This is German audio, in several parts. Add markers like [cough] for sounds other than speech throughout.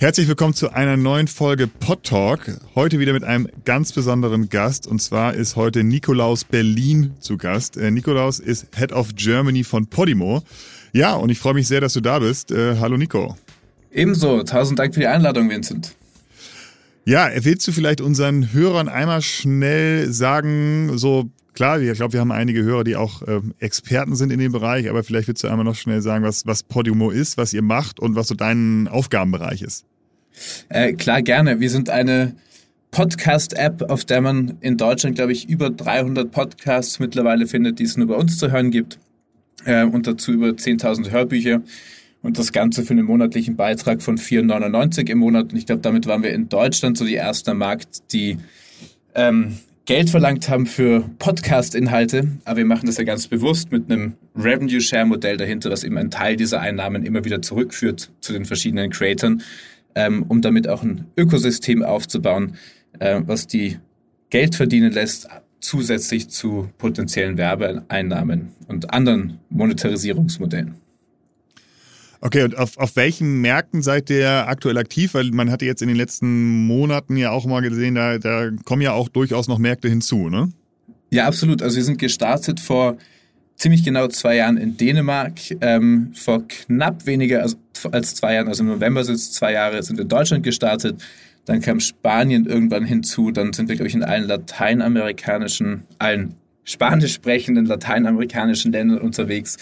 Herzlich willkommen zu einer neuen Folge Pod Talk. Heute wieder mit einem ganz besonderen Gast. Und zwar ist heute Nikolaus Berlin zu Gast. Äh, Nikolaus ist Head of Germany von Podimo. Ja, und ich freue mich sehr, dass du da bist. Äh, hallo Nico. Ebenso. Tausend Dank für die Einladung, Vincent. Ja, willst du vielleicht unseren Hörern einmal schnell sagen, so klar, ich glaube, wir haben einige Hörer, die auch äh, Experten sind in dem Bereich, aber vielleicht willst du einmal noch schnell sagen, was, was Podimo ist, was ihr macht und was so dein Aufgabenbereich ist. Äh, klar, gerne. Wir sind eine Podcast-App, auf der man in Deutschland, glaube ich, über 300 Podcasts mittlerweile findet, die es nur bei uns zu hören gibt. Äh, und dazu über 10.000 Hörbücher. Und das Ganze für einen monatlichen Beitrag von 4,99 im Monat. Und ich glaube, damit waren wir in Deutschland so die erste Markt, die ähm, Geld verlangt haben für Podcast-Inhalte. Aber wir machen das ja ganz bewusst mit einem Revenue-Share-Modell dahinter, das eben einen Teil dieser Einnahmen immer wieder zurückführt zu den verschiedenen Creatoren ähm, um damit auch ein Ökosystem aufzubauen, äh, was die Geld verdienen lässt, zusätzlich zu potenziellen Werbeeinnahmen und anderen Monetarisierungsmodellen. Okay, und auf, auf welchen Märkten seid ihr aktuell aktiv? Weil man hatte jetzt in den letzten Monaten ja auch mal gesehen, da, da kommen ja auch durchaus noch Märkte hinzu, ne? Ja, absolut. Also wir sind gestartet vor ziemlich genau zwei Jahren in Dänemark. Ähm, vor knapp weniger als, als zwei Jahren, also im November sind es zwei Jahre, sind in Deutschland gestartet. Dann kam Spanien irgendwann hinzu. Dann sind wir, glaube ich, in allen lateinamerikanischen, allen spanisch sprechenden lateinamerikanischen Ländern unterwegs.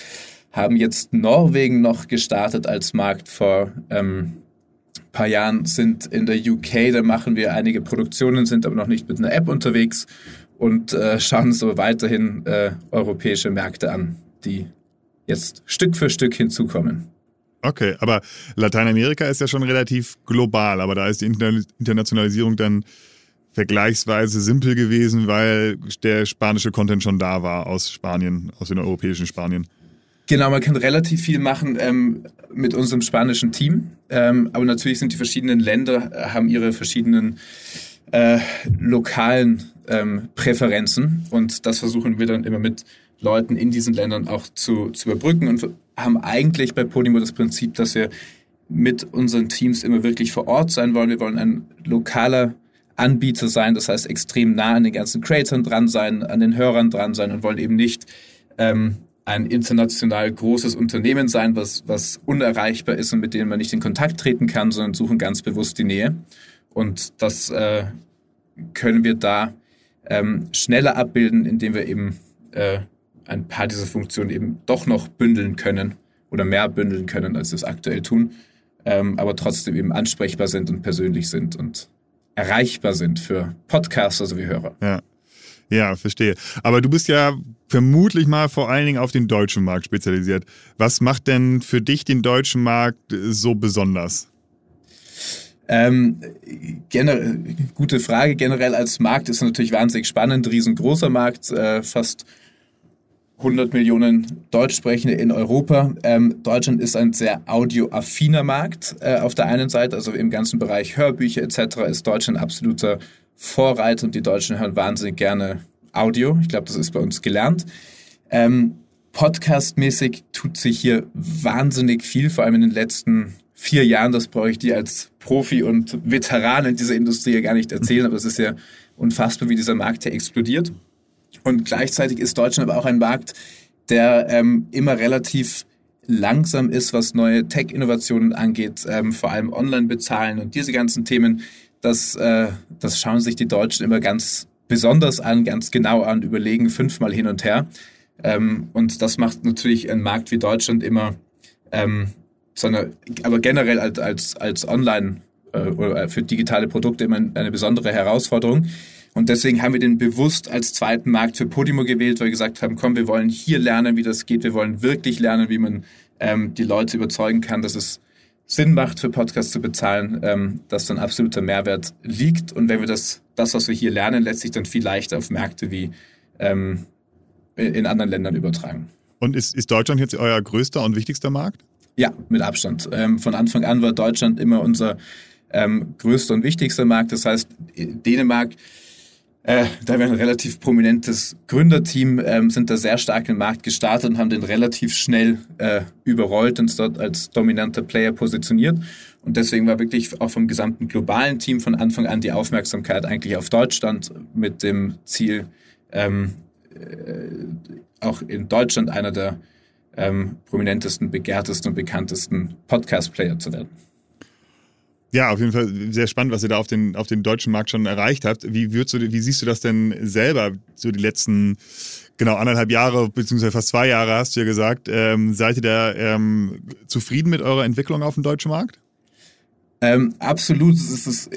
Haben jetzt Norwegen noch gestartet als Markt vor ähm, paar Jahren, sind in der UK, da machen wir einige Produktionen, sind aber noch nicht mit einer App unterwegs und äh, schauen so weiterhin äh, europäische Märkte an, die jetzt Stück für Stück hinzukommen. Okay, aber Lateinamerika ist ja schon relativ global, aber da ist die Internationalisierung dann vergleichsweise simpel gewesen, weil der spanische Content schon da war aus Spanien, aus den europäischen Spanien. Genau, man kann relativ viel machen ähm, mit unserem spanischen Team, ähm, aber natürlich sind die verschiedenen Länder, äh, haben ihre verschiedenen äh, lokalen ähm, Präferenzen und das versuchen wir dann immer mit Leuten in diesen Ländern auch zu, zu überbrücken und haben eigentlich bei Podimo das Prinzip, dass wir mit unseren Teams immer wirklich vor Ort sein wollen. Wir wollen ein lokaler Anbieter sein, das heißt extrem nah an den ganzen Creatoren dran sein, an den Hörern dran sein und wollen eben nicht ähm, ein international großes Unternehmen sein, was, was unerreichbar ist und mit dem man nicht in Kontakt treten kann, sondern suchen ganz bewusst die Nähe. Und das äh, können wir da ähm, schneller abbilden, indem wir eben äh, ein paar dieser Funktionen eben doch noch bündeln können oder mehr bündeln können, als wir es aktuell tun, ähm, aber trotzdem eben ansprechbar sind und persönlich sind und erreichbar sind für Podcaster sowie Hörer. Ja. Ja, verstehe. Aber du bist ja vermutlich mal vor allen Dingen auf den deutschen Markt spezialisiert. Was macht denn für dich den deutschen Markt so besonders? Ähm, gute Frage. Generell als Markt ist natürlich wahnsinnig spannend. Riesengroßer Markt, äh, fast 100 Millionen Deutschsprechende in Europa. Ähm, Deutschland ist ein sehr audioaffiner Markt äh, auf der einen Seite, also im ganzen Bereich Hörbücher etc. ist Deutschland absoluter Vorreiter und die Deutschen hören wahnsinnig gerne Audio. Ich glaube, das ist bei uns gelernt. Ähm, Podcast-mäßig tut sich hier wahnsinnig viel, vor allem in den letzten vier Jahren, das brauche ich dir als Profi und Veteran in dieser Industrie ja gar nicht erzählen, aber es ist ja unfassbar, wie dieser Markt hier explodiert. Und gleichzeitig ist Deutschland aber auch ein Markt, der ähm, immer relativ langsam ist, was neue Tech-Innovationen angeht, ähm, vor allem Online-Bezahlen und diese ganzen Themen. Das, äh, das schauen sich die Deutschen immer ganz besonders an, ganz genau an, überlegen fünfmal hin und her. Ähm, und das macht natürlich einen Markt wie Deutschland immer ähm, sondern aber generell als, als, als Online- äh, oder für digitale Produkte immer eine besondere Herausforderung. Und deswegen haben wir den bewusst als zweiten Markt für Podimo gewählt, weil wir gesagt haben, komm, wir wollen hier lernen, wie das geht. Wir wollen wirklich lernen, wie man ähm, die Leute überzeugen kann, dass es Sinn macht, für Podcasts zu bezahlen, ähm, dass dann absoluter Mehrwert liegt. Und wenn wir das, das, was wir hier lernen, letztlich dann viel leichter auf Märkte wie ähm, in anderen Ländern übertragen. Und ist, ist Deutschland jetzt euer größter und wichtigster Markt? Ja, mit Abstand. Ähm, von Anfang an war Deutschland immer unser ähm, größter und wichtigster Markt. Das heißt, Dänemark äh, da wir ein relativ prominentes Gründerteam ähm, sind da sehr stark im Markt gestartet und haben den relativ schnell äh, überrollt und dort als dominanter Player positioniert. Und deswegen war wirklich auch vom gesamten globalen Team von Anfang an die Aufmerksamkeit eigentlich auf Deutschland mit dem Ziel, ähm, äh, auch in Deutschland einer der ähm, prominentesten, begehrtesten und bekanntesten Podcast-Player zu werden. Ja, auf jeden Fall sehr spannend, was ihr da auf den, auf den deutschen Markt schon erreicht habt. Wie, würdest du, wie siehst du das denn selber, so die letzten, genau, anderthalb Jahre, beziehungsweise fast zwei Jahre, hast du ja gesagt. Ähm, seid ihr da ähm, zufrieden mit eurer Entwicklung auf dem deutschen Markt? Ähm, absolut. Es ist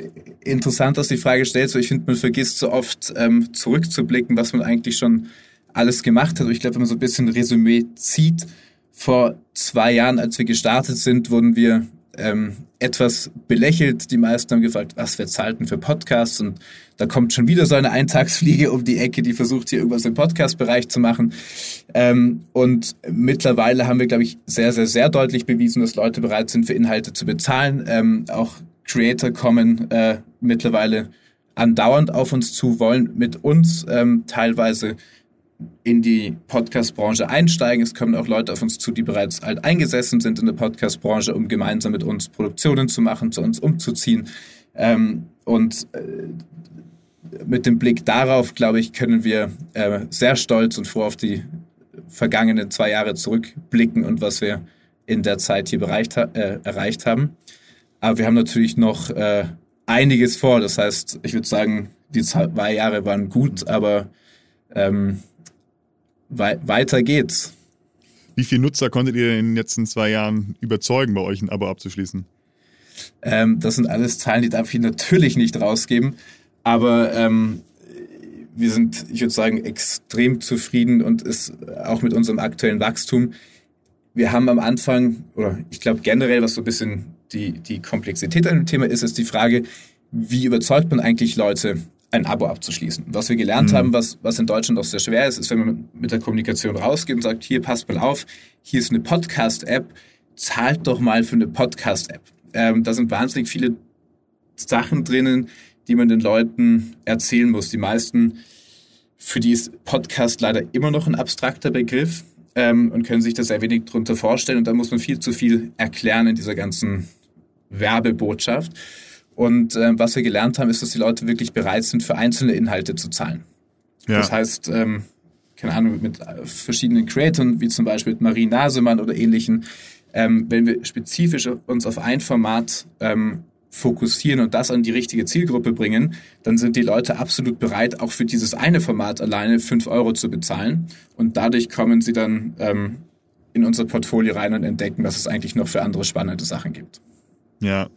interessant, dass du die Frage stellst, ich finde, man vergisst so oft ähm, zurückzublicken, was man eigentlich schon alles gemacht hat. ich glaube, wenn man so ein bisschen Resümee zieht, vor zwei Jahren, als wir gestartet sind, wurden wir ähm, etwas belächelt. Die meisten haben gefragt, was wir zahlten für Podcasts. Und da kommt schon wieder so eine Eintagsfliege um die Ecke, die versucht, hier irgendwas im Podcast-Bereich zu machen. Ähm, und mittlerweile haben wir, glaube ich, sehr, sehr, sehr deutlich bewiesen, dass Leute bereit sind, für Inhalte zu bezahlen. Ähm, auch Creator kommen äh, mittlerweile andauernd auf uns zu, wollen mit uns ähm, teilweise in die Podcast-Branche einsteigen. Es kommen auch Leute auf uns zu, die bereits alt eingesessen sind in der Podcast-Branche, um gemeinsam mit uns Produktionen zu machen, zu uns umzuziehen. Ähm, und äh, mit dem Blick darauf, glaube ich, können wir äh, sehr stolz und froh auf die vergangenen zwei Jahre zurückblicken und was wir in der Zeit hier bereicht, äh, erreicht haben. Aber wir haben natürlich noch äh, einiges vor. Das heißt, ich würde sagen, die zwei Jahre waren gut, aber ähm, wei weiter geht's. Wie viele Nutzer konntet ihr in den letzten zwei Jahren überzeugen, bei euch ein Abo abzuschließen? Ähm, das sind alles Zahlen, die darf ich natürlich nicht rausgeben. Aber ähm, wir sind, ich würde sagen, extrem zufrieden und ist auch mit unserem aktuellen Wachstum. Wir haben am Anfang, oder ich glaube generell, was so ein bisschen die, die Komplexität an dem Thema ist, ist die Frage, wie überzeugt man eigentlich Leute ein Abo abzuschließen. Was wir gelernt mhm. haben, was, was in Deutschland auch sehr schwer ist, ist, wenn man mit der Kommunikation rausgeht und sagt, hier passt mal auf, hier ist eine Podcast-App, zahlt doch mal für eine Podcast-App. Ähm, da sind wahnsinnig viele Sachen drinnen, die man den Leuten erzählen muss. Die meisten, für die ist Podcast leider immer noch ein abstrakter Begriff ähm, und können sich da sehr wenig drunter vorstellen. Und da muss man viel zu viel erklären in dieser ganzen Werbebotschaft. Und äh, was wir gelernt haben, ist, dass die Leute wirklich bereit sind, für einzelne Inhalte zu zahlen. Ja. Das heißt, ähm, keine Ahnung, mit äh, verschiedenen Creatoren, wie zum Beispiel mit Marie Nasemann oder ähnlichen, ähm, wenn wir spezifisch uns auf ein Format ähm, fokussieren und das an die richtige Zielgruppe bringen, dann sind die Leute absolut bereit, auch für dieses eine Format alleine fünf Euro zu bezahlen. Und dadurch kommen sie dann ähm, in unser Portfolio rein und entdecken, was es eigentlich noch für andere spannende Sachen gibt. Ja.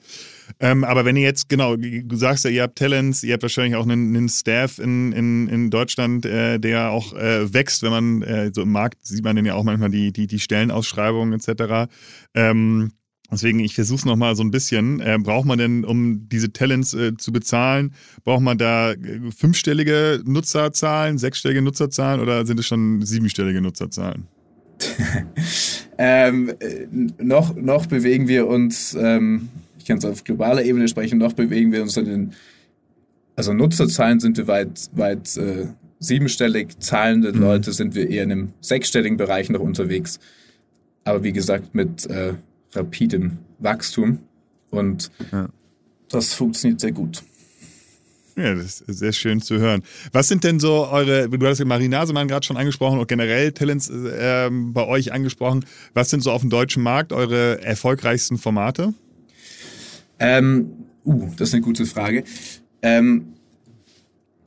Ähm, aber wenn ihr jetzt, genau, du sagst ja, ihr habt Talents, ihr habt wahrscheinlich auch einen, einen Staff in, in, in Deutschland, äh, der auch äh, wächst, wenn man, äh, so im Markt sieht man dann ja auch manchmal die, die, die Stellenausschreibungen etc. Ähm, Deswegen, ich versuche es nochmal so ein bisschen. Äh, braucht man denn, um diese Talents äh, zu bezahlen, braucht man da äh, fünfstellige Nutzerzahlen, sechsstellige Nutzerzahlen oder sind es schon siebenstellige Nutzerzahlen? [laughs] ähm, äh, noch, noch bewegen wir uns ähm, ich kann es auf globaler Ebene sprechen, noch bewegen wir uns in den, also Nutzerzahlen sind wir weit, weit äh, siebenstellig, zahlende mhm. Leute sind wir eher in einem sechsstelligen Bereich noch unterwegs. Aber wie gesagt, mit äh, rapidem Wachstum und ja. das funktioniert sehr gut. Ja, das ist sehr schön zu hören. Was sind denn so eure, du hast ja Marie Nasemann gerade schon angesprochen und generell Talents äh, bei euch angesprochen. Was sind so auf dem deutschen Markt eure erfolgreichsten Formate? Ähm, uh, das ist eine gute Frage. Ähm,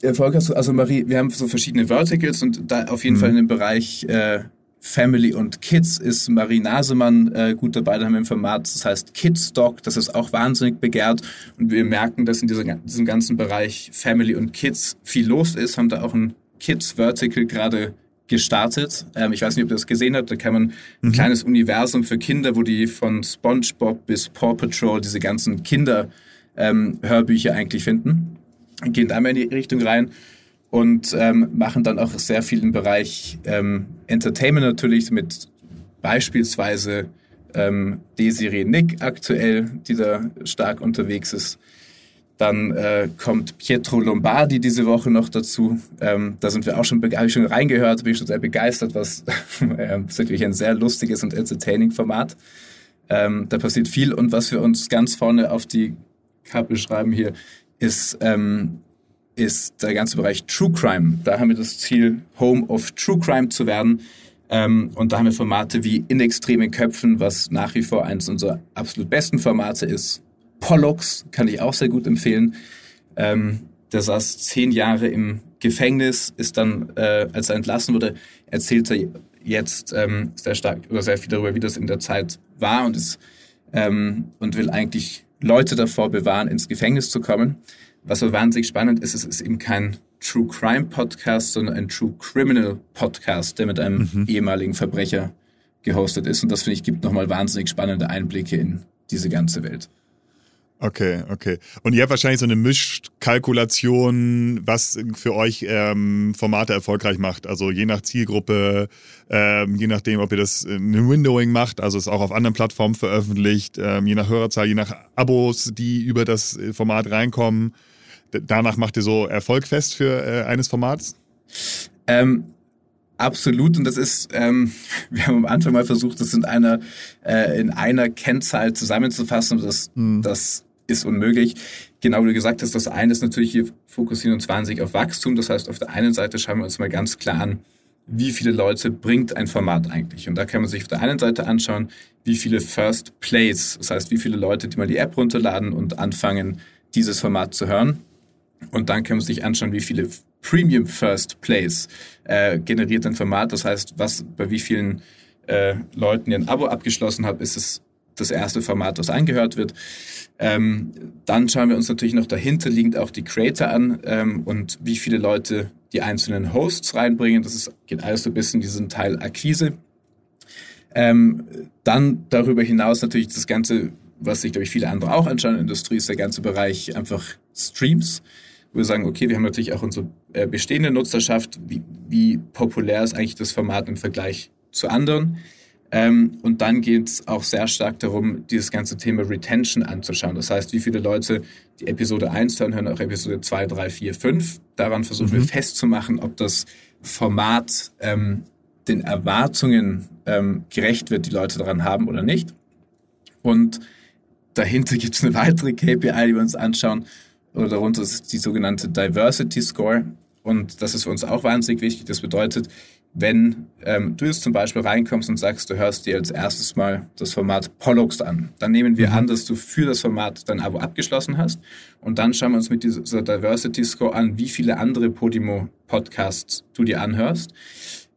Erfolg hast du, also Marie, wir haben so verschiedene Verticals und da auf jeden mhm. Fall in dem Bereich äh, Family und Kids ist Marie Nasemann äh, gut dabei. Da haben wir ein Format, das heißt Kids Doc, das ist auch wahnsinnig begehrt und wir merken, dass in dieser, diesem ganzen Bereich Family und Kids viel los ist, haben da auch ein Kids Vertical gerade gestartet. Ähm, ich weiß nicht, ob ihr das gesehen habt. Da kann man ein mhm. kleines Universum für Kinder, wo die von SpongeBob bis Paw Patrol diese ganzen Kinder-Hörbücher ähm, eigentlich finden. Gehen da mal in die Richtung rein und ähm, machen dann auch sehr viel im Bereich ähm, Entertainment natürlich mit beispielsweise ähm, Desiree Nick aktuell, die da stark unterwegs ist. Dann äh, kommt Pietro Lombardi diese Woche noch dazu. Ähm, da sind wir auch schon, habe ich schon reingehört, bin ich schon sehr begeistert, was [laughs] äh, ist wirklich ein sehr lustiges und entertaining Format. Ähm, da passiert viel und was wir uns ganz vorne auf die Kappe schreiben hier, ist, ähm, ist der ganze Bereich True Crime. Da haben wir das Ziel, Home of True Crime zu werden. Ähm, und da haben wir Formate wie In extremen Köpfen, was nach wie vor eines unserer absolut besten Formate ist. Pollux kann ich auch sehr gut empfehlen. Ähm, der saß zehn Jahre im Gefängnis, ist dann, äh, als er entlassen wurde, erzählt er jetzt ähm, sehr stark oder sehr viel darüber, wie das in der Zeit war und ist ähm, und will eigentlich Leute davor bewahren, ins Gefängnis zu kommen. Was so wahnsinnig spannend ist, es ist eben kein True Crime Podcast, sondern ein True Criminal Podcast, der mit einem mhm. ehemaligen Verbrecher gehostet ist. Und das finde ich gibt nochmal wahnsinnig spannende Einblicke in diese ganze Welt. Okay, okay. Und ihr habt wahrscheinlich so eine Mischkalkulation, was für euch ähm, Formate erfolgreich macht. Also je nach Zielgruppe, ähm, je nachdem, ob ihr das in Windowing macht, also es auch auf anderen Plattformen veröffentlicht, ähm, je nach Hörerzahl, je nach Abos, die über das Format reinkommen. Danach macht ihr so Erfolg fest für äh, eines Formats? Ähm, absolut. Und das ist, ähm, [laughs] wir haben am Anfang mal versucht, das in einer, äh, in einer Kennzahl zusammenzufassen. Das, mhm. das ist unmöglich. Genau wie du gesagt hast, das eine ist natürlich, hier fokussieren uns wahnsinnig auf Wachstum. Das heißt, auf der einen Seite schauen wir uns mal ganz klar an, wie viele Leute bringt ein Format eigentlich? Und da kann man sich auf der einen Seite anschauen, wie viele First Plays, das heißt, wie viele Leute, die mal die App runterladen und anfangen, dieses Format zu hören. Und dann kann man sich anschauen, wie viele Premium First Plays äh, generiert ein Format. Das heißt, was bei wie vielen äh, Leuten ihr ein Abo abgeschlossen hat, ist es das erste Format, das eingehört wird. Ähm, dann schauen wir uns natürlich noch dahinter liegend auch die Creator an ähm, und wie viele Leute die einzelnen Hosts reinbringen. Das ist, geht alles so ein bisschen diesen Teil Akquise. Ähm, dann darüber hinaus natürlich das Ganze, was sich, glaube ich, viele andere auch anschauen in der Industrie, ist der ganze Bereich einfach Streams. Wo wir sagen, okay, wir haben natürlich auch unsere äh, bestehende Nutzerschaft. Wie, wie populär ist eigentlich das Format im Vergleich zu anderen? Ähm, und dann geht es auch sehr stark darum, dieses ganze Thema Retention anzuschauen. Das heißt, wie viele Leute die Episode 1 hören, hören auch Episode 2, 3, 4, 5. Daran versuchen mhm. wir festzumachen, ob das Format ähm, den Erwartungen ähm, gerecht wird, die Leute daran haben oder nicht. Und dahinter gibt es eine weitere KPI, die wir uns anschauen. Oder darunter ist die sogenannte Diversity Score. Und das ist für uns auch wahnsinnig wichtig. Das bedeutet, wenn ähm, du jetzt zum Beispiel reinkommst und sagst, du hörst dir als erstes mal das Format Pollux an, dann nehmen wir mhm. an, dass du für das Format dein Abo abgeschlossen hast und dann schauen wir uns mit dieser Diversity Score an, wie viele andere Podimo-Podcasts du dir anhörst,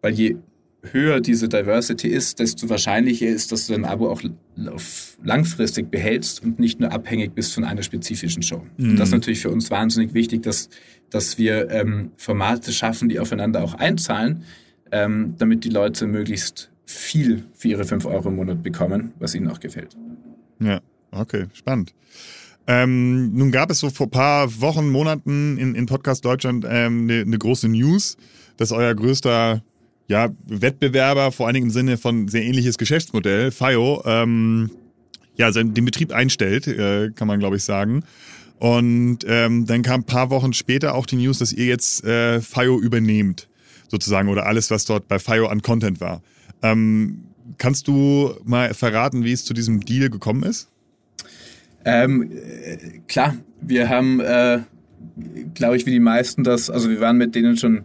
weil je höher diese Diversity ist, desto wahrscheinlicher ist, dass du dein Abo auch langfristig behältst und nicht nur abhängig bist von einer spezifischen Show. Mhm. Und das ist natürlich für uns wahnsinnig wichtig, dass, dass wir ähm, Formate schaffen, die aufeinander auch einzahlen, ähm, damit die Leute möglichst viel für ihre 5 Euro im Monat bekommen, was ihnen auch gefällt. Ja, okay, spannend. Ähm, nun gab es so vor ein paar Wochen, Monaten in, in Podcast Deutschland eine ähm, ne, ne große News, dass euer größter ja, Wettbewerber, vor allen Dingen im Sinne von sehr ähnliches Geschäftsmodell, FIO, ähm, ja, den Betrieb einstellt, äh, kann man glaube ich sagen. Und ähm, dann kam ein paar Wochen später auch die News, dass ihr jetzt äh, FIO übernehmt sozusagen oder alles, was dort bei FIO an Content war. Ähm, kannst du mal verraten, wie es zu diesem Deal gekommen ist? Ähm, äh, klar, wir haben, äh, glaube ich, wie die meisten das, also wir waren mit denen schon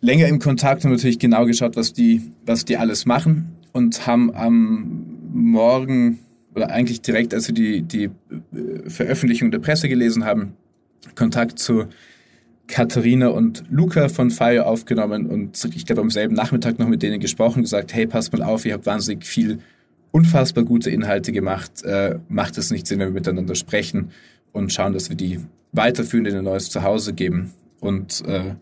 länger im Kontakt und natürlich genau geschaut, was die, was die alles machen und haben am Morgen oder eigentlich direkt, als wir die, die äh, Veröffentlichung der Presse gelesen haben, Kontakt zu Katharina und Luca von Fire aufgenommen und ich glaube am selben Nachmittag noch mit denen gesprochen, gesagt, hey, passt mal auf, ihr habt wahnsinnig viel unfassbar gute Inhalte gemacht, äh, macht es nicht Sinn, wenn wir miteinander sprechen und schauen, dass wir die weiterführen, in ein neues Zuhause geben und äh,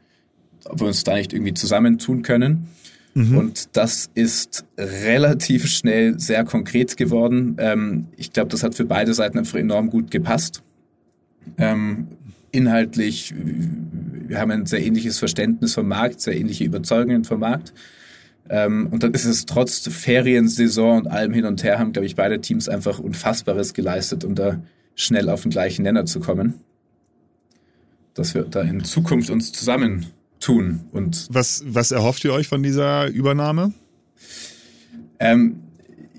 ob wir uns da nicht irgendwie zusammentun können. Mhm. Und das ist relativ schnell sehr konkret geworden. Ähm, ich glaube, das hat für beide Seiten einfach enorm gut gepasst. Ähm, inhaltlich, wir haben ein sehr ähnliches Verständnis vom Markt, sehr ähnliche Überzeugungen vom Markt. Ähm, und dann ist es trotz Feriensaison und allem hin und her, haben, glaube ich, beide Teams einfach Unfassbares geleistet, um da schnell auf den gleichen Nenner zu kommen. Dass wir da in Zukunft uns zusammentun und. Was, was erhofft ihr euch von dieser Übernahme? Ähm,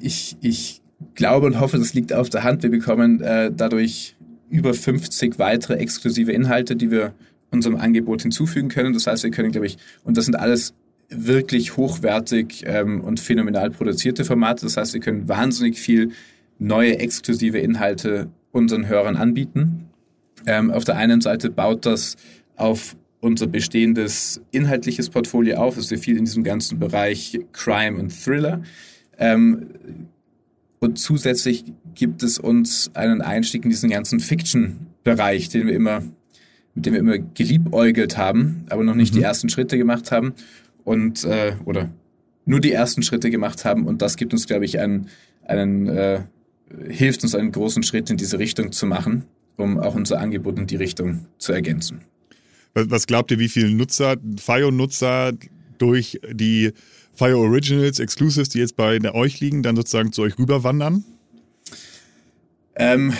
ich, ich glaube und hoffe, das liegt auf der Hand. Wir bekommen äh, dadurch über 50 weitere exklusive Inhalte, die wir unserem Angebot hinzufügen können. Das heißt, wir können, glaube ich, und das sind alles wirklich hochwertig ähm, und phänomenal produzierte Formate. Das heißt, wir können wahnsinnig viel neue exklusive Inhalte unseren Hörern anbieten. Ähm, auf der einen Seite baut das auf unser bestehendes inhaltliches Portfolio auf. Es ist viel in diesem ganzen Bereich Crime und Thriller. Ähm, und zusätzlich gibt es uns einen Einstieg in diesen ganzen Fiction-Bereich, den wir immer, mit dem wir immer geliebäugelt haben, aber noch nicht mhm. die ersten Schritte gemacht haben und äh, oder nur die ersten Schritte gemacht haben. Und das gibt uns, glaube ich, einen, einen äh, hilft uns einen großen Schritt in diese Richtung zu machen, um auch unser Angebot in die Richtung zu ergänzen. Was glaubt ihr, wie viele Nutzer, FIO-Nutzer durch die FIO Originals, Exclusives, die jetzt bei euch liegen, dann sozusagen zu euch rüberwandern? Ähm,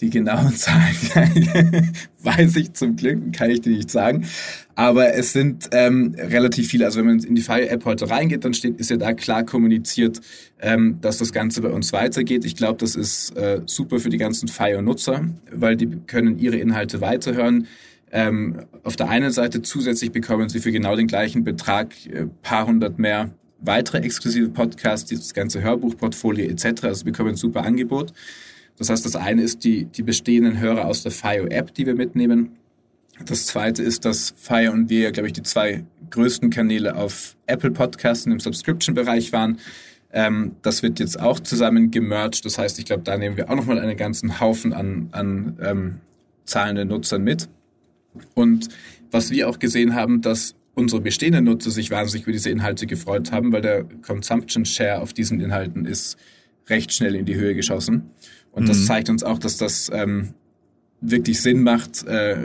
die genauen [laughs] Zahlen [laughs] weiß ich zum Glück, kann ich dir nicht sagen. Aber es sind ähm, relativ viele. Also wenn man in die Fire-App heute reingeht, dann steht, ist ja da klar kommuniziert, ähm, dass das Ganze bei uns weitergeht. Ich glaube, das ist äh, super für die ganzen Fire-Nutzer, weil die können ihre Inhalte weiterhören. Ähm, auf der einen Seite zusätzlich bekommen sie für genau den gleichen Betrag äh, paar hundert mehr weitere exklusive Podcasts, dieses ganze Hörbuchportfolio etc. Also bekommen ein super Angebot. Das heißt, das eine ist die, die bestehenden Hörer aus der FIO-App, die wir mitnehmen. Das zweite ist, dass Fire und wir, glaube ich, die zwei größten Kanäle auf Apple Podcasts im Subscription-Bereich waren. Ähm, das wird jetzt auch zusammen gemerged. Das heißt, ich glaube, da nehmen wir auch nochmal einen ganzen Haufen an, an ähm, zahlenden Nutzern mit. Und was wir auch gesehen haben, dass unsere bestehenden Nutzer sich wahnsinnig über diese Inhalte gefreut haben, weil der Consumption Share auf diesen Inhalten ist recht schnell in die Höhe geschossen. Und mhm. das zeigt uns auch, dass das ähm, wirklich Sinn macht äh,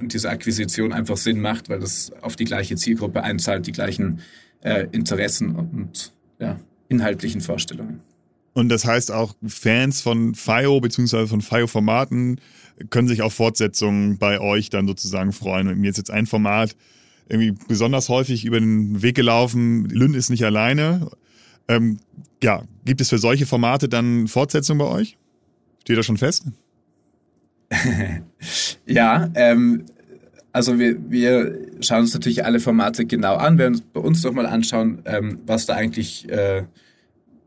und diese Akquisition einfach Sinn macht, weil das auf die gleiche Zielgruppe einzahlt, die gleichen äh, Interessen und ja, inhaltlichen Vorstellungen. Und das heißt auch, Fans von FIO bzw. von FIO-Formaten können sich auf Fortsetzungen bei euch dann sozusagen freuen. Und mir ist jetzt ein Format irgendwie besonders häufig über den Weg gelaufen. Lynn ist nicht alleine. Ähm, ja, gibt es für solche Formate dann Fortsetzungen bei euch? Steht das schon fest? [laughs] ja, ähm, also wir, wir schauen uns natürlich alle Formate genau an, werden uns bei uns nochmal anschauen, ähm, was da eigentlich äh,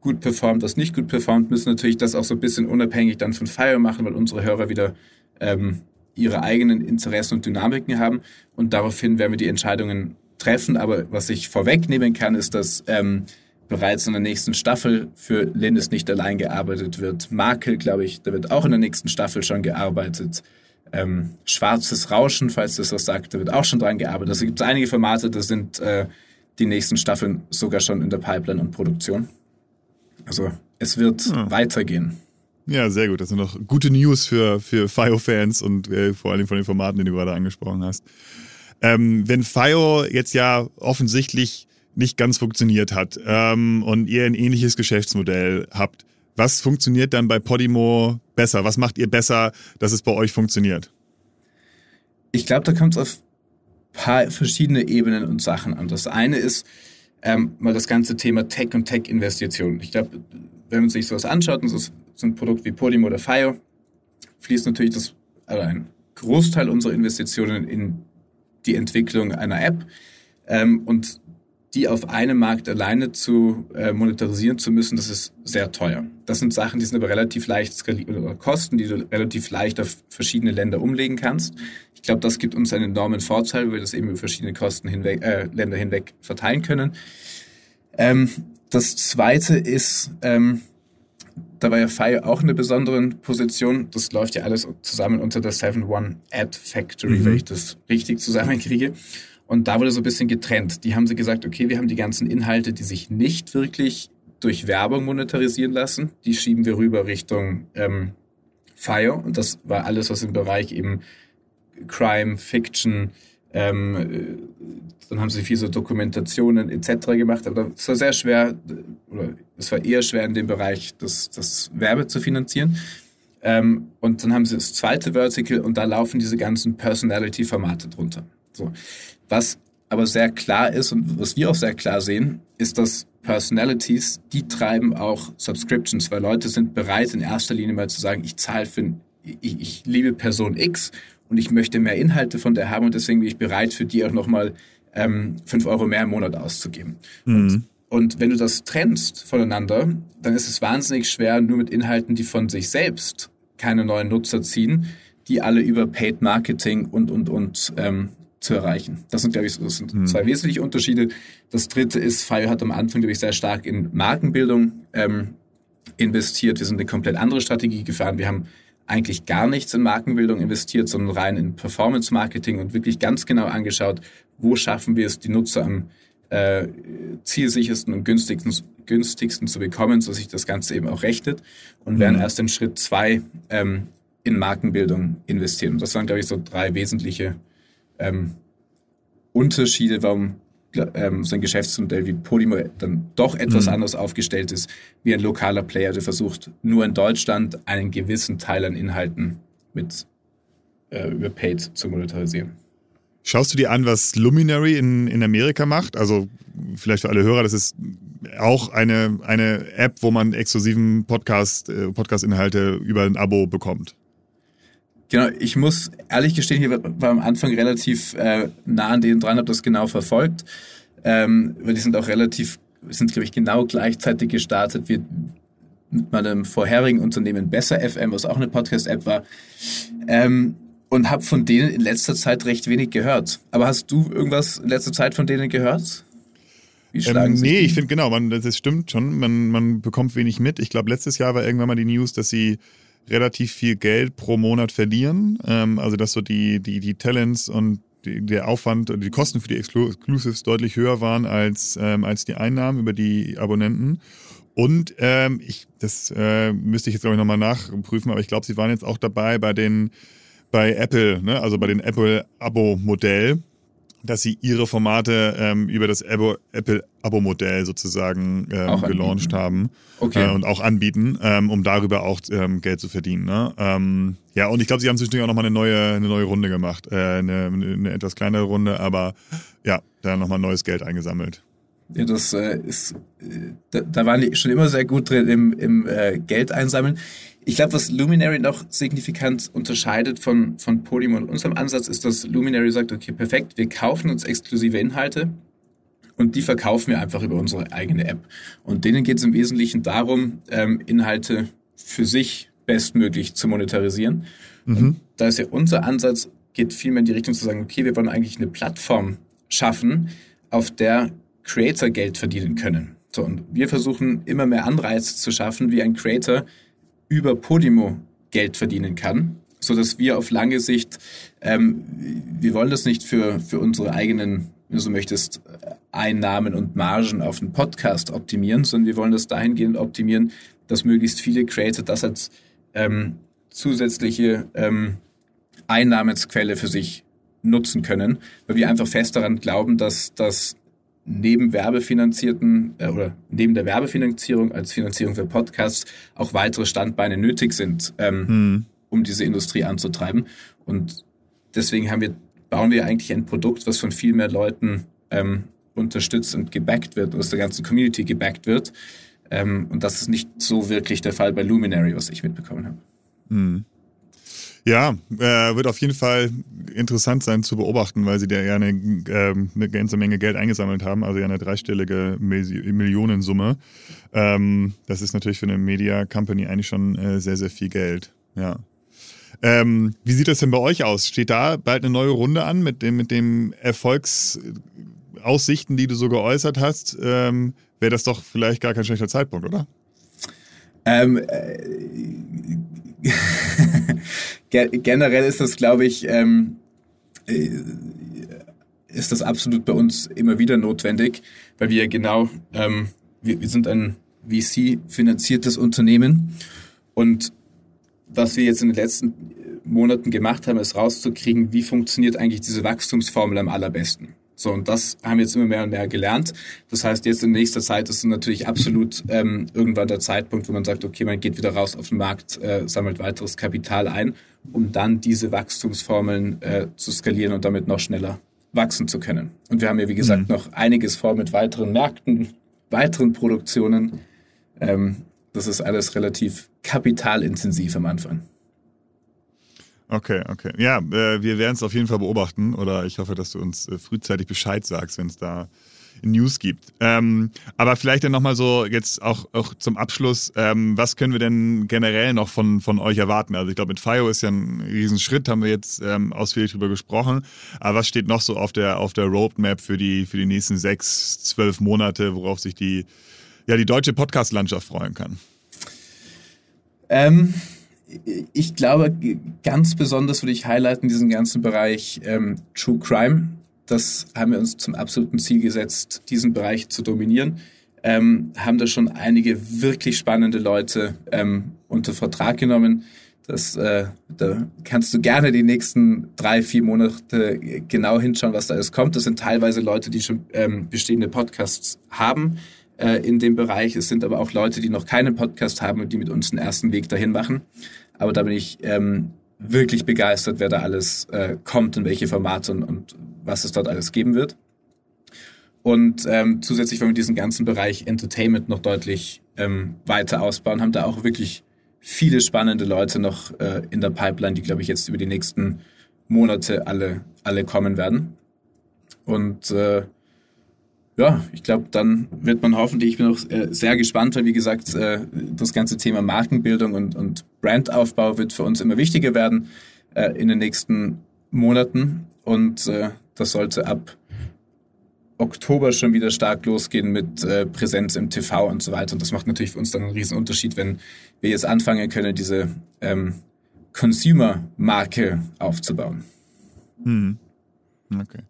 gut performt, was nicht gut performt, müssen natürlich das auch so ein bisschen unabhängig dann von Fire machen, weil unsere Hörer wieder ähm, ihre eigenen Interessen und Dynamiken haben und daraufhin werden wir die Entscheidungen treffen. Aber was ich vorwegnehmen kann, ist, dass ähm, bereits in der nächsten Staffel für Lindes nicht allein gearbeitet wird. Makel, glaube ich, da wird auch in der nächsten Staffel schon gearbeitet. Ähm, Schwarzes Rauschen, falls das was sagt, da wird auch schon dran gearbeitet. Also gibt es einige Formate, da sind äh, die nächsten Staffeln sogar schon in der Pipeline und Produktion. Also es wird ja. weitergehen. Ja, sehr gut. Das sind noch gute News für, für FIO-Fans und äh, vor allem von den Formaten, die du gerade angesprochen hast. Ähm, wenn FIO jetzt ja offensichtlich nicht ganz funktioniert hat ähm, und ihr ein ähnliches Geschäftsmodell habt, was funktioniert dann bei Podimo besser? Was macht ihr besser, dass es bei euch funktioniert? Ich glaube, da kommt es auf paar verschiedene Ebenen und Sachen an. Das eine ist ähm, mal das ganze Thema Tech und Tech-Investitionen. Ich glaube, wenn man sich sowas anschaut, und so ein Produkt wie Podimo oder Fire, fließt natürlich das, also ein Großteil unserer Investitionen in die Entwicklung einer App. Ähm, und die auf einem Markt alleine zu äh, monetarisieren zu müssen, das ist sehr teuer. Das sind Sachen, die sind aber relativ leicht skalierbar oder Kosten, die du relativ leicht auf verschiedene Länder umlegen kannst. Ich glaube, das gibt uns einen enormen Vorteil, weil wir das eben über verschiedene Kosten hinweg, äh, Länder hinweg verteilen können. Ähm, das zweite ist, ähm, da war ja Fire auch in einer besonderen Position. Das läuft ja alles zusammen unter der 7-One Ad Factory, mhm. wenn ich das richtig zusammenkriege. Und da wurde so ein bisschen getrennt. Die haben sie gesagt, okay, wir haben die ganzen Inhalte, die sich nicht wirklich durch Werbung monetarisieren lassen, die schieben wir rüber Richtung ähm, Fire. Und das war alles, was im Bereich eben Crime, Fiction, Ähm, äh, dann haben sie viel so Dokumentationen etc. gemacht, aber es war sehr schwer, oder es war eher schwer in dem Bereich, das, das Werbe zu finanzieren. Ähm, und dann haben sie das zweite Vertical und da laufen diese ganzen Personality-Formate drunter. So. Was aber sehr klar ist und was wir auch sehr klar sehen, ist, dass Personalities, die treiben auch Subscriptions, weil Leute sind bereit in erster Linie mal zu sagen, ich zahle für, ich, ich liebe Person X und ich möchte mehr Inhalte von der haben und deswegen bin ich bereit, für die auch nochmal ähm, 5 Euro mehr im Monat auszugeben. Mhm. Und, und wenn du das trennst voneinander, dann ist es wahnsinnig schwer, nur mit Inhalten, die von sich selbst keine neuen Nutzer ziehen, die alle über Paid Marketing und, und, und ähm, zu erreichen. Das sind, glaube ich, das sind mhm. zwei wesentliche Unterschiede. Das dritte ist, Fire hat am Anfang, glaube ich, sehr stark in Markenbildung ähm, investiert. Wir sind eine komplett andere Strategie gefahren. Wir haben eigentlich gar nichts in Markenbildung investiert, sondern rein in Performance Marketing und wirklich ganz genau angeschaut, wo schaffen wir es, die Nutzer am äh, zielsichersten und günstigsten, günstigsten zu bekommen, so sich das Ganze eben auch rechnet und werden mhm. erst in Schritt zwei ähm, in Markenbildung investieren. Und das waren, glaube ich, so drei wesentliche ähm, Unterschiede, warum ähm, so ein Geschäftsmodell wie Podimo dann doch etwas mhm. anders aufgestellt ist, wie ein lokaler Player, der versucht, nur in Deutschland einen gewissen Teil an Inhalten mit äh, über Paid zu monetarisieren. Schaust du dir an, was Luminary in, in Amerika macht? Also vielleicht für alle Hörer, das ist auch eine, eine App, wo man exklusiven Podcast, äh, Podcast-Inhalte über ein Abo bekommt. Genau, ich muss ehrlich gestehen, hier war am Anfang relativ äh, nah an denen dran, habe das genau verfolgt, ähm, weil die sind auch relativ, sind glaube ich genau gleichzeitig gestartet wie mit meinem vorherigen Unternehmen Besser FM, was auch eine Podcast-App war. Ähm, und habe von denen in letzter Zeit recht wenig gehört. Aber hast du irgendwas in letzter Zeit von denen gehört? Wie ähm, nee, ich finde genau, man, das stimmt schon. Man, man bekommt wenig mit. Ich glaube, letztes Jahr war irgendwann mal die News, dass sie relativ viel Geld pro Monat verlieren. Ähm, also dass so die, die, die Talents und die, der Aufwand und die Kosten für die Exclusives deutlich höher waren als, ähm, als die Einnahmen über die Abonnenten. Und ähm, ich, das äh, müsste ich jetzt glaube ich nochmal nachprüfen, aber ich glaube, sie waren jetzt auch dabei bei den bei Apple, ne? also bei den Apple-Abo-Modell dass sie ihre Formate ähm, über das Apple-Abo-Modell sozusagen ähm, gelauncht haben okay. äh, und auch anbieten, ähm, um darüber auch ähm, Geld zu verdienen. Ne? Ähm, ja, und ich glaube, sie haben zwischendurch auch nochmal eine neue, eine neue Runde gemacht, äh, eine, eine etwas kleinere Runde, aber ja, da nochmal neues Geld eingesammelt. Ja, das äh, ist, äh, da, da waren die schon immer sehr gut drin im, im äh, Geld einsammeln. Ich glaube, was Luminary noch signifikant unterscheidet von, von Podimo und unserem Ansatz, ist, dass Luminary sagt, okay, perfekt, wir kaufen uns exklusive Inhalte und die verkaufen wir einfach über unsere eigene App. Und denen geht es im Wesentlichen darum, ähm, Inhalte für sich bestmöglich zu monetarisieren. Mhm. Da ist ja unser Ansatz, geht vielmehr in die Richtung zu sagen, okay, wir wollen eigentlich eine Plattform schaffen, auf der Creator Geld verdienen können. So, und wir versuchen immer mehr Anreize zu schaffen, wie ein Creator über Podimo Geld verdienen kann, so dass wir auf lange Sicht, ähm, wir wollen das nicht für, für unsere eigenen, wenn du möchtest, Einnahmen und Margen auf den Podcast optimieren, sondern wir wollen das dahingehend optimieren, dass möglichst viele Creator das als ähm, zusätzliche ähm, Einnahmensquelle für sich nutzen können, weil wir einfach fest daran glauben, dass das neben werbefinanzierten äh, oder neben der Werbefinanzierung als Finanzierung für Podcasts auch weitere Standbeine nötig sind, ähm, hm. um diese Industrie anzutreiben. Und deswegen haben wir, bauen wir eigentlich ein Produkt, was von viel mehr Leuten ähm, unterstützt und gebackt wird, aus der ganzen Community gebackt wird. Ähm, und das ist nicht so wirklich der Fall bei Luminary, was ich mitbekommen habe. Hm. Ja, äh, wird auf jeden Fall interessant sein zu beobachten, weil sie da ja eine, äh, eine ganze Menge Geld eingesammelt haben, also ja eine dreistellige Millionensumme. Ähm, das ist natürlich für eine Media Company eigentlich schon äh, sehr, sehr viel Geld. Ja. Ähm, wie sieht das denn bei euch aus? Steht da bald eine neue Runde an mit dem, mit dem Erfolgsaussichten, die du so geäußert hast? Ähm, Wäre das doch vielleicht gar kein schlechter Zeitpunkt, oder? Ähm, äh, generell ist das, glaube ich, ähm, äh, ist das absolut bei uns immer wieder notwendig, weil wir genau, ähm, wir, wir sind ein VC-finanziertes Unternehmen und was wir jetzt in den letzten Monaten gemacht haben, ist rauszukriegen, wie funktioniert eigentlich diese Wachstumsformel am allerbesten. So, und das haben wir jetzt immer mehr und mehr gelernt. Das heißt, jetzt in nächster Zeit ist natürlich absolut ähm, irgendwann der Zeitpunkt, wo man sagt, okay, man geht wieder raus auf den Markt, äh, sammelt weiteres Kapital ein, um dann diese Wachstumsformeln äh, zu skalieren und damit noch schneller wachsen zu können. Und wir haben ja, wie gesagt, mhm. noch einiges vor mit weiteren Märkten, weiteren Produktionen. Ähm, das ist alles relativ kapitalintensiv am Anfang. Okay, okay. Ja, äh, wir werden es auf jeden Fall beobachten oder ich hoffe, dass du uns äh, frühzeitig Bescheid sagst, wenn es da News gibt. Ähm, aber vielleicht dann nochmal so jetzt auch, auch zum Abschluss, ähm, was können wir denn generell noch von, von euch erwarten? Also ich glaube, mit FIO ist ja ein Riesenschritt, haben wir jetzt ähm, ausführlich drüber gesprochen. Aber was steht noch so auf der, auf der Roadmap für die, für die nächsten sechs, zwölf Monate, worauf sich die, ja, die deutsche Podcast-Landschaft freuen kann? Ähm, ich glaube, ganz besonders würde ich highlighten diesen ganzen Bereich ähm, True Crime. Das haben wir uns zum absoluten Ziel gesetzt, diesen Bereich zu dominieren. Ähm, haben da schon einige wirklich spannende Leute ähm, unter Vertrag genommen. Das, äh, da kannst du gerne die nächsten drei, vier Monate genau hinschauen, was da alles kommt. Das sind teilweise Leute, die schon ähm, bestehende Podcasts haben äh, in dem Bereich. Es sind aber auch Leute, die noch keinen Podcast haben und die mit uns den ersten Weg dahin machen. Aber da bin ich ähm, wirklich begeistert, wer da alles äh, kommt und welche Formate und, und was es dort alles geben wird. Und ähm, zusätzlich wollen wir diesen ganzen Bereich Entertainment noch deutlich ähm, weiter ausbauen, haben da auch wirklich viele spannende Leute noch äh, in der Pipeline, die, glaube ich, jetzt über die nächsten Monate alle, alle kommen werden. Und äh, ja, ich glaube, dann wird man hoffentlich, ich bin auch äh, sehr gespannt, weil wie gesagt, äh, das ganze Thema Markenbildung und, und Brandaufbau wird für uns immer wichtiger werden äh, in den nächsten Monaten. Und äh, das sollte ab Oktober schon wieder stark losgehen mit äh, Präsenz im TV und so weiter. Und das macht natürlich für uns dann einen riesen Unterschied, wenn wir jetzt anfangen können, diese ähm, Consumer-Marke aufzubauen. Hm. Okay.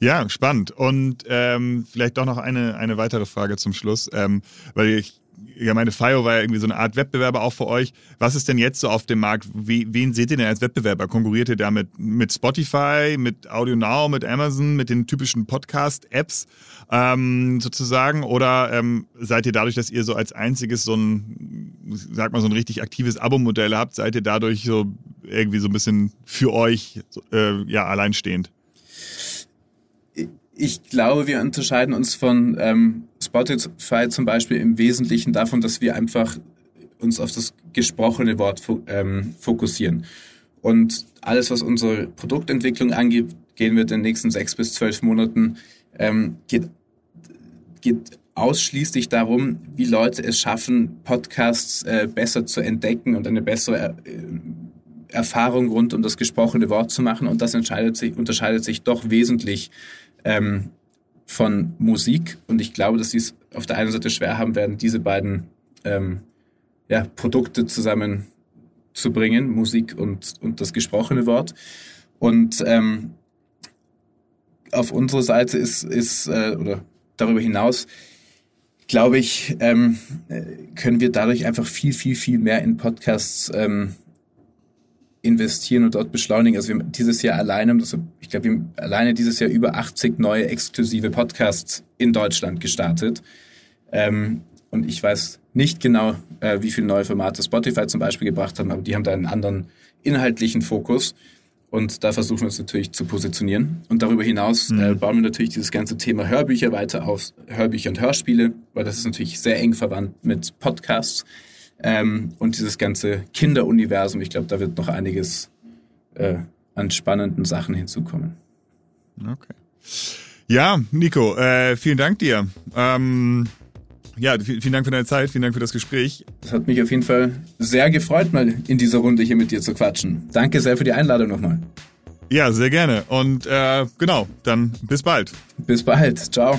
Ja, spannend. Und ähm, vielleicht doch noch eine, eine weitere Frage zum Schluss, ähm, weil ich ja meine FIO war ja irgendwie so eine Art Wettbewerber auch für euch. Was ist denn jetzt so auf dem Markt? Wie, wen seht ihr denn als Wettbewerber? Konkurriert ihr damit mit Spotify, mit Audio Now, mit Amazon, mit den typischen Podcast-Apps ähm, sozusagen? Oder ähm, seid ihr dadurch, dass ihr so als einziges so ein, sag mal, so ein richtig aktives Abo-Modell habt, seid ihr dadurch so irgendwie so ein bisschen für euch äh, ja alleinstehend? Ich glaube, wir unterscheiden uns von ähm, Spotify zum Beispiel im Wesentlichen davon, dass wir einfach uns auf das gesprochene Wort ähm, fokussieren. Und alles, was unsere Produktentwicklung angeht, gehen wir in den nächsten sechs bis zwölf Monaten, ähm, geht, geht ausschließlich darum, wie Leute es schaffen, Podcasts äh, besser zu entdecken und eine bessere äh, Erfahrung rund um das gesprochene Wort zu machen. Und das entscheidet sich, unterscheidet sich doch wesentlich ähm, von Musik. Und ich glaube, dass sie es auf der einen Seite schwer haben werden, diese beiden ähm, ja, Produkte zusammenzubringen, Musik und, und das gesprochene Wort. Und ähm, auf unserer Seite ist, ist äh, oder darüber hinaus, glaube ich, ähm, können wir dadurch einfach viel, viel, viel mehr in Podcasts ähm, investieren und dort beschleunigen. Also wir haben dieses Jahr alleine, ich glaube, wir haben alleine dieses Jahr über 80 neue exklusive Podcasts in Deutschland gestartet. Ähm, und ich weiß nicht genau, äh, wie viele neue Formate Spotify zum Beispiel gebracht haben, aber die haben da einen anderen inhaltlichen Fokus. Und da versuchen wir uns natürlich zu positionieren. Und darüber hinaus mhm. äh, bauen wir natürlich dieses ganze Thema Hörbücher weiter auf, Hörbücher und Hörspiele, weil das ist natürlich sehr eng verwandt mit Podcasts. Ähm, und dieses ganze Kinderuniversum, ich glaube, da wird noch einiges äh, an spannenden Sachen hinzukommen. Okay. Ja, Nico, äh, vielen Dank dir. Ähm, ja, vielen Dank für deine Zeit, vielen Dank für das Gespräch. Das hat mich auf jeden Fall sehr gefreut, mal in dieser Runde hier mit dir zu quatschen. Danke sehr für die Einladung nochmal. Ja, sehr gerne. Und äh, genau, dann bis bald. Bis bald. Ciao.